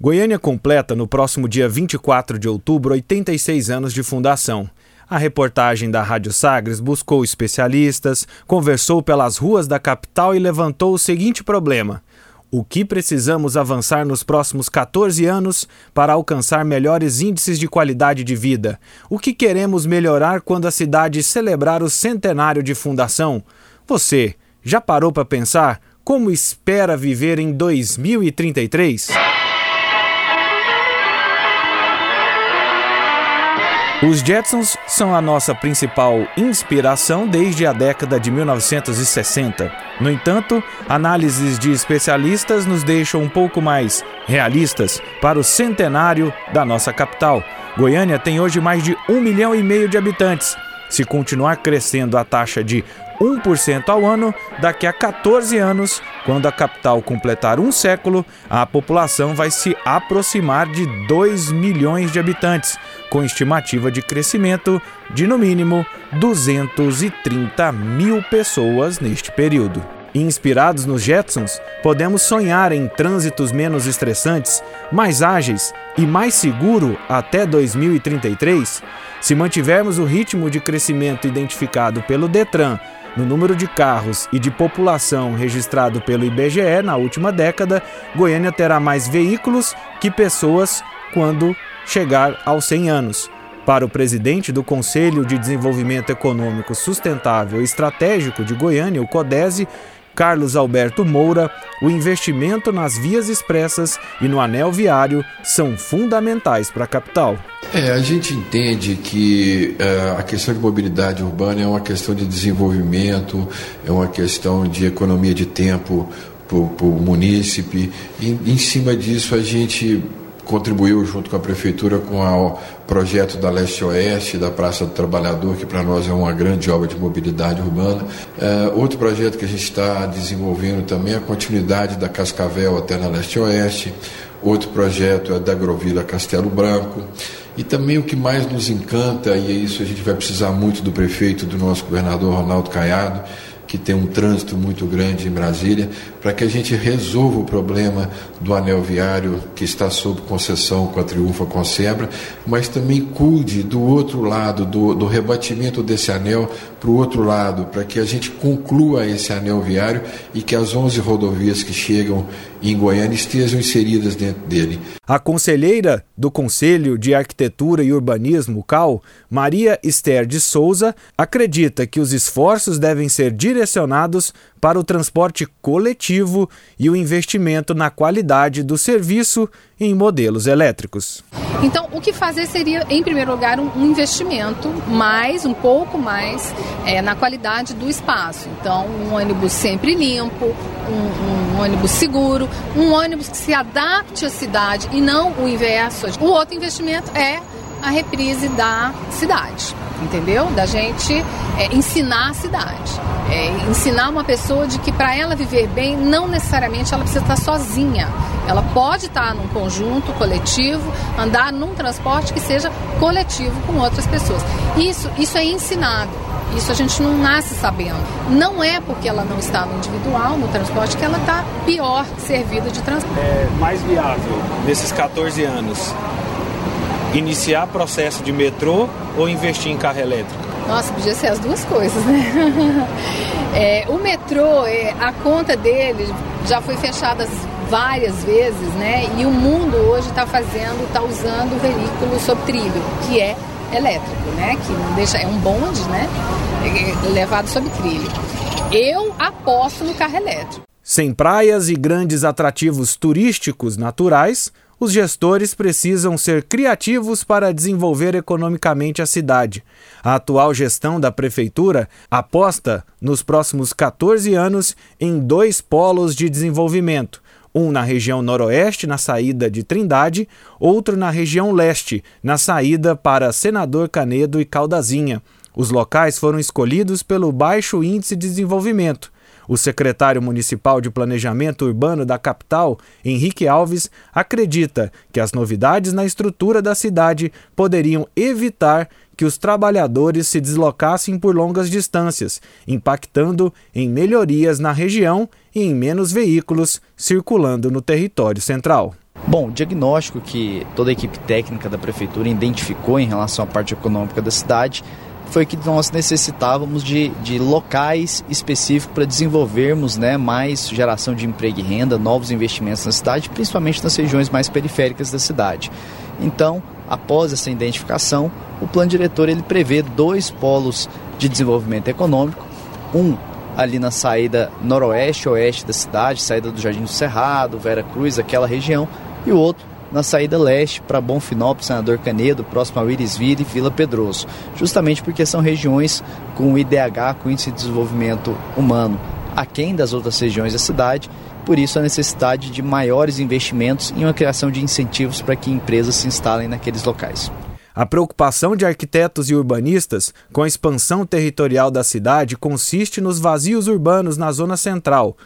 Goiânia completa no próximo dia 24 de outubro 86 anos de fundação. A reportagem da Rádio Sagres buscou especialistas, conversou pelas ruas da capital e levantou o seguinte problema: o que precisamos avançar nos próximos 14 anos para alcançar melhores índices de qualidade de vida? O que queremos melhorar quando a cidade celebrar o centenário de fundação? Você já parou para pensar como espera viver em 2033? Os Jetsons são a nossa principal inspiração desde a década de 1960. No entanto, análises de especialistas nos deixam um pouco mais realistas para o centenário da nossa capital. Goiânia tem hoje mais de um milhão e meio de habitantes. Se continuar crescendo a taxa de 1% ao ano, daqui a 14 anos, quando a capital completar um século, a população vai se aproximar de 2 milhões de habitantes, com estimativa de crescimento de no mínimo 230 mil pessoas neste período. Inspirados nos Jetsons, podemos sonhar em trânsitos menos estressantes, mais ágeis e mais seguro até 2033? Se mantivermos o ritmo de crescimento identificado pelo Detran no número de carros e de população registrado pelo IBGE na última década, Goiânia terá mais veículos que pessoas quando chegar aos 100 anos. Para o presidente do Conselho de Desenvolvimento Econômico Sustentável e Estratégico de Goiânia, o CODESE, Carlos Alberto Moura, o investimento nas vias expressas e no anel viário são fundamentais para a capital. É, a gente entende que uh, a questão de mobilidade urbana é uma questão de desenvolvimento, é uma questão de economia de tempo para o munícipe. E, em cima disso, a gente contribuiu junto com a prefeitura com o projeto da Leste Oeste, da Praça do Trabalhador, que para nós é uma grande obra de mobilidade urbana. É, outro projeto que a gente está desenvolvendo também é a continuidade da Cascavel até na Leste Oeste. Outro projeto é da Agrovila Castelo Branco. E também o que mais nos encanta, e isso a gente vai precisar muito do prefeito, do nosso governador Ronaldo Caiado, que tem um trânsito muito grande em Brasília, para que a gente resolva o problema do anel viário que está sob concessão com a Triunfa Consebra, mas também cuide do outro lado, do, do rebatimento desse anel para o outro lado, para que a gente conclua esse anel viário e que as 11 rodovias que chegam em Goiânia estejam inseridas dentro dele. A conselheira do Conselho de Arquitetura e Urbanismo, CAL, Maria Esther de Souza, acredita que os esforços devem ser direcionados para o transporte coletivo e o investimento na qualidade do serviço em modelos elétricos. Então, o que fazer seria, em primeiro lugar, um investimento mais, um pouco mais, é, na qualidade do espaço. Então, um ônibus sempre limpo, um, um ônibus seguro, um ônibus que se adapte à cidade e não o inverso. O outro investimento é a reprise da cidade, entendeu? Da gente é, ensinar a cidade. É, ensinar uma pessoa de que para ela viver bem, não necessariamente ela precisa estar sozinha. Ela pode estar num conjunto coletivo, andar num transporte que seja coletivo com outras pessoas. Isso, isso é ensinado. Isso a gente não nasce sabendo. Não é porque ela não está no individual, no transporte, que ela está pior servida de transporte. É mais viável nesses 14 anos iniciar processo de metrô ou investir em carro elétrico? Nossa, podia ser as duas coisas, né? É, o metrô, é, a conta dele já foi fechada várias vezes, né? E o mundo hoje está fazendo, está usando o veículo sob trilho, que é elétrico, né? Que não deixa, é um bonde, né? É levado sob trilho. Eu aposto no carro elétrico. Sem praias e grandes atrativos turísticos naturais, os gestores precisam ser criativos para desenvolver economicamente a cidade. A atual gestão da prefeitura aposta, nos próximos 14 anos, em dois polos de desenvolvimento. Um na região noroeste, na saída de Trindade, outro na região leste, na saída para Senador Canedo e Caldazinha. Os locais foram escolhidos pelo baixo índice de desenvolvimento. O secretário municipal de Planejamento Urbano da capital, Henrique Alves, acredita que as novidades na estrutura da cidade poderiam evitar que os trabalhadores se deslocassem por longas distâncias, impactando em melhorias na região e em menos veículos circulando no território central. Bom, o diagnóstico que toda a equipe técnica da prefeitura identificou em relação à parte econômica da cidade foi que nós necessitávamos de, de locais específicos para desenvolvermos né, mais geração de emprego e renda, novos investimentos na cidade, principalmente nas regiões mais periféricas da cidade. Então, após essa identificação, o plano diretor ele prevê dois polos de desenvolvimento econômico, um ali na saída noroeste-oeste da cidade, saída do Jardim do Cerrado, Vera Cruz, aquela região, e o outro na saída leste para Bonfinópolis, Senador Canedo, próximo ao Irisville e Vila Pedroso, justamente porque são regiões com IDH, com Índice de Desenvolvimento Humano, aquém das outras regiões da cidade, por isso a necessidade de maiores investimentos e uma criação de incentivos para que empresas se instalem naqueles locais. A preocupação de arquitetos e urbanistas com a expansão territorial da cidade consiste nos vazios urbanos na zona central,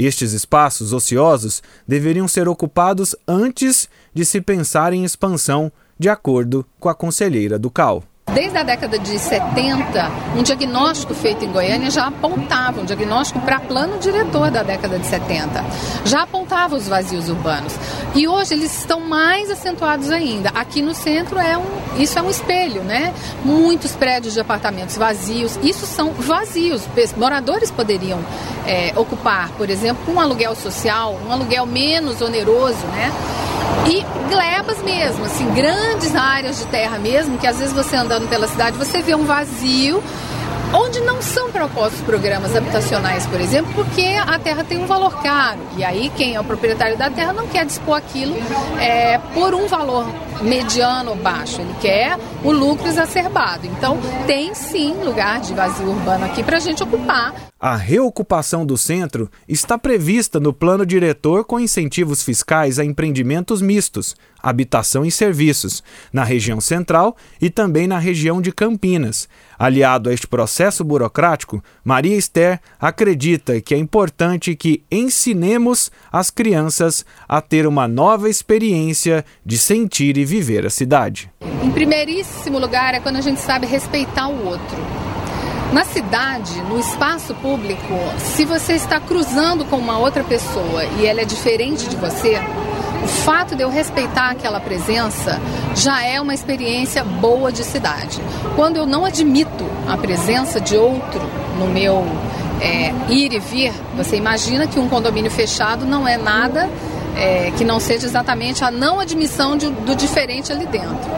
estes espaços ociosos deveriam ser ocupados antes de se pensar em expansão, de acordo com a conselheira do CAL. Desde a década de 70, um diagnóstico feito em Goiânia já apontava, um diagnóstico para plano diretor da década de 70, já apontava os vazios urbanos. E hoje eles estão mais acentuados ainda. Aqui no centro é um, isso é um espelho, né? Muitos prédios de apartamentos vazios, isso são vazios. Moradores poderiam é, ocupar, por exemplo, um aluguel social, um aluguel menos oneroso, né? E glebas mesmo, assim, grandes áreas de terra mesmo, que às vezes você andando pela cidade, você vê um vazio onde não são propostos programas habitacionais, por exemplo, porque a terra tem um valor caro. E aí quem é o proprietário da terra não quer dispor aquilo é, por um valor mediano ou baixo, ele quer o lucro exacerbado. Então tem sim lugar de vazio urbano aqui para a gente ocupar. A reocupação do centro está prevista no plano diretor com incentivos fiscais a empreendimentos mistos, habitação e serviços, na região central e também na região de Campinas. Aliado a este processo burocrático, Maria Esther acredita que é importante que ensinemos as crianças a ter uma nova experiência de sentir e viver a cidade. Em primeiríssimo lugar é quando a gente sabe respeitar o outro na cidade, no espaço público, se você está cruzando com uma outra pessoa e ela é diferente de você, o fato de eu respeitar aquela presença já é uma experiência boa de cidade. Quando eu não admito a presença de outro no meu é, ir e vir, você imagina que um condomínio fechado não é nada é, que não seja exatamente a não admissão de, do diferente ali dentro.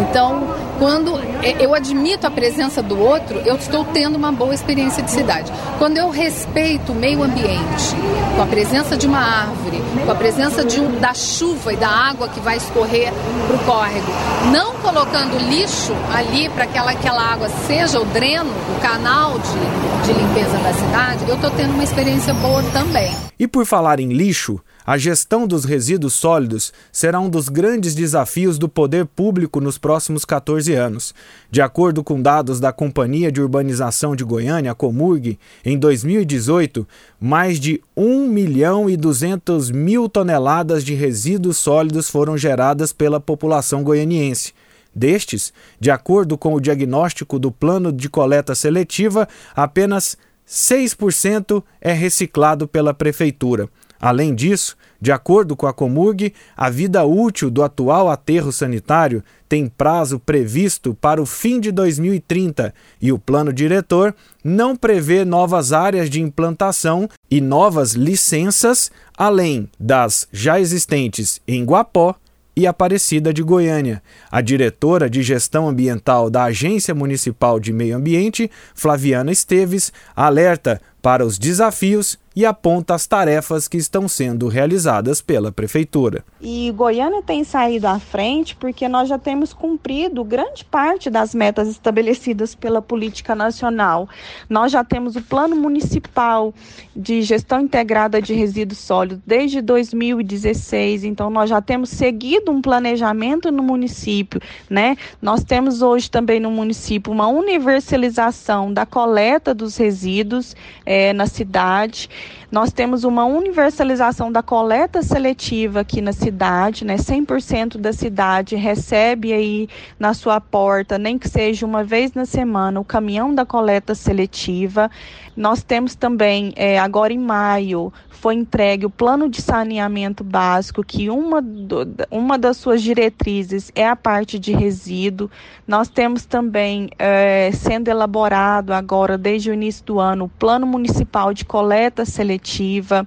Então, quando eu admito a presença do outro, eu estou tendo uma boa experiência de cidade. Quando eu respeito o meio ambiente, com a presença de uma árvore, com a presença um, da chuva e da água que vai escorrer para o córrego, não colocando lixo ali para que aquela, aquela água seja o dreno, o canal de, de limpeza da cidade, eu estou tendo uma experiência boa também. E por falar em lixo, a gestão dos resíduos sólidos será um dos grandes desafios do poder público nos próximos 14 anos. De acordo com dados da Companhia de Urbanização de Goiânia, Comurg, em 2018, mais de 1 milhão e 200 mil toneladas de resíduos sólidos foram geradas pela população goianiense. Destes, de acordo com o diagnóstico do Plano de Coleta Seletiva, apenas 6% é reciclado pela Prefeitura. Além disso, de acordo com a Comurg, a vida útil do atual aterro sanitário tem prazo previsto para o fim de 2030 e o plano diretor não prevê novas áreas de implantação e novas licenças, além das já existentes em Guapó e Aparecida de Goiânia. A diretora de gestão ambiental da Agência Municipal de Meio Ambiente, Flaviana Esteves, alerta para os desafios e aponta as tarefas que estão sendo realizadas pela Prefeitura. E Goiânia tem saído à frente porque nós já temos cumprido grande parte das metas estabelecidas pela política nacional. Nós já temos o Plano Municipal de Gestão Integrada de Resíduos Sólidos desde 2016, então nós já temos seguido um planejamento no município, né? Nós temos hoje também no município uma universalização da coleta dos resíduos é, na cidade. Nós temos uma universalização da coleta seletiva aqui na cidade, né? 100% da cidade recebe aí na sua porta, nem que seja uma vez na semana, o caminhão da coleta seletiva. Nós temos também, é, agora em maio, foi entregue o plano de saneamento básico, que uma, do, uma das suas diretrizes é a parte de resíduo. Nós temos também é, sendo elaborado agora, desde o início do ano, o plano municipal de coleta seletiva.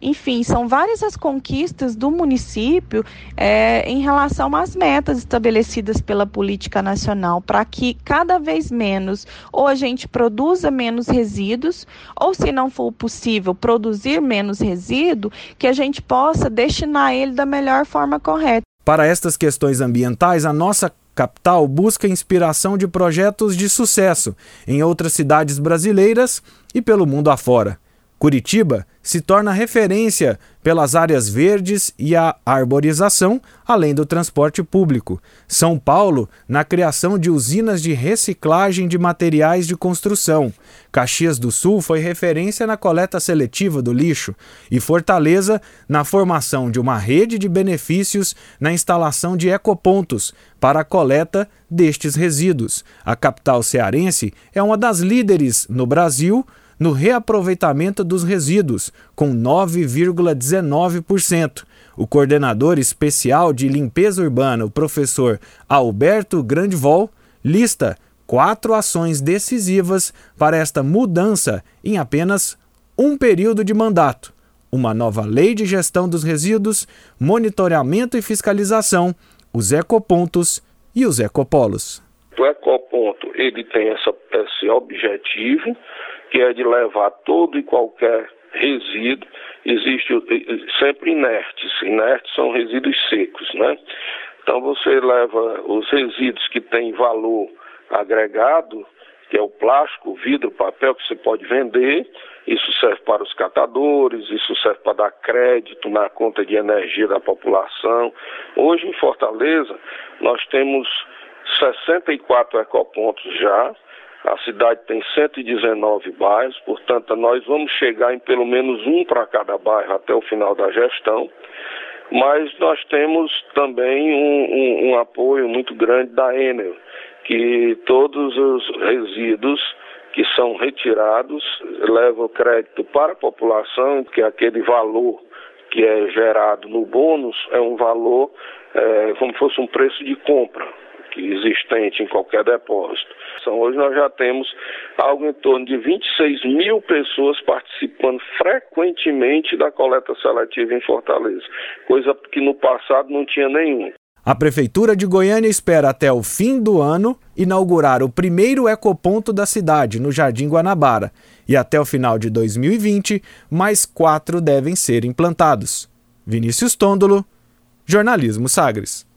Enfim, são várias as conquistas do município é, em relação às metas estabelecidas pela política nacional, para que cada vez menos ou a gente produza menos resíduos, ou se não for possível produzir menos resíduo, que a gente possa destinar ele da melhor forma correta. Para estas questões ambientais, a nossa capital busca inspiração de projetos de sucesso em outras cidades brasileiras e pelo mundo afora. Curitiba se torna referência pelas áreas verdes e a arborização, além do transporte público. São Paulo, na criação de usinas de reciclagem de materiais de construção. Caxias do Sul foi referência na coleta seletiva do lixo. E Fortaleza, na formação de uma rede de benefícios na instalação de ecopontos para a coleta destes resíduos. A capital cearense é uma das líderes no Brasil no reaproveitamento dos resíduos, com 9,19%. O coordenador especial de limpeza urbana, o professor Alberto Grandevol, lista quatro ações decisivas para esta mudança em apenas um período de mandato: uma nova lei de gestão dos resíduos, monitoramento e fiscalização, os ecopontos e os ecopolos. O ecoponto ele tem essa, esse objetivo que é de levar todo e qualquer resíduo, existe sempre inertes, inertes são resíduos secos, né? Então você leva os resíduos que têm valor agregado, que é o plástico, vidro, papel que você pode vender, isso serve para os catadores, isso serve para dar crédito na conta de energia da população. Hoje em Fortaleza nós temos 64 ecopontos já, a cidade tem 119 bairros, portanto, nós vamos chegar em pelo menos um para cada bairro até o final da gestão. Mas nós temos também um, um, um apoio muito grande da Enel, que todos os resíduos que são retirados levam crédito para a população, que é aquele valor que é gerado no bônus é um valor é, como se fosse um preço de compra existente em qualquer depósito. Então, hoje nós já temos algo em torno de 26 mil pessoas participando frequentemente da coleta seletiva em Fortaleza, coisa que no passado não tinha nenhum. A Prefeitura de Goiânia espera até o fim do ano inaugurar o primeiro ecoponto da cidade, no Jardim Guanabara, e até o final de 2020, mais quatro devem ser implantados. Vinícius Tôndolo, Jornalismo Sagres.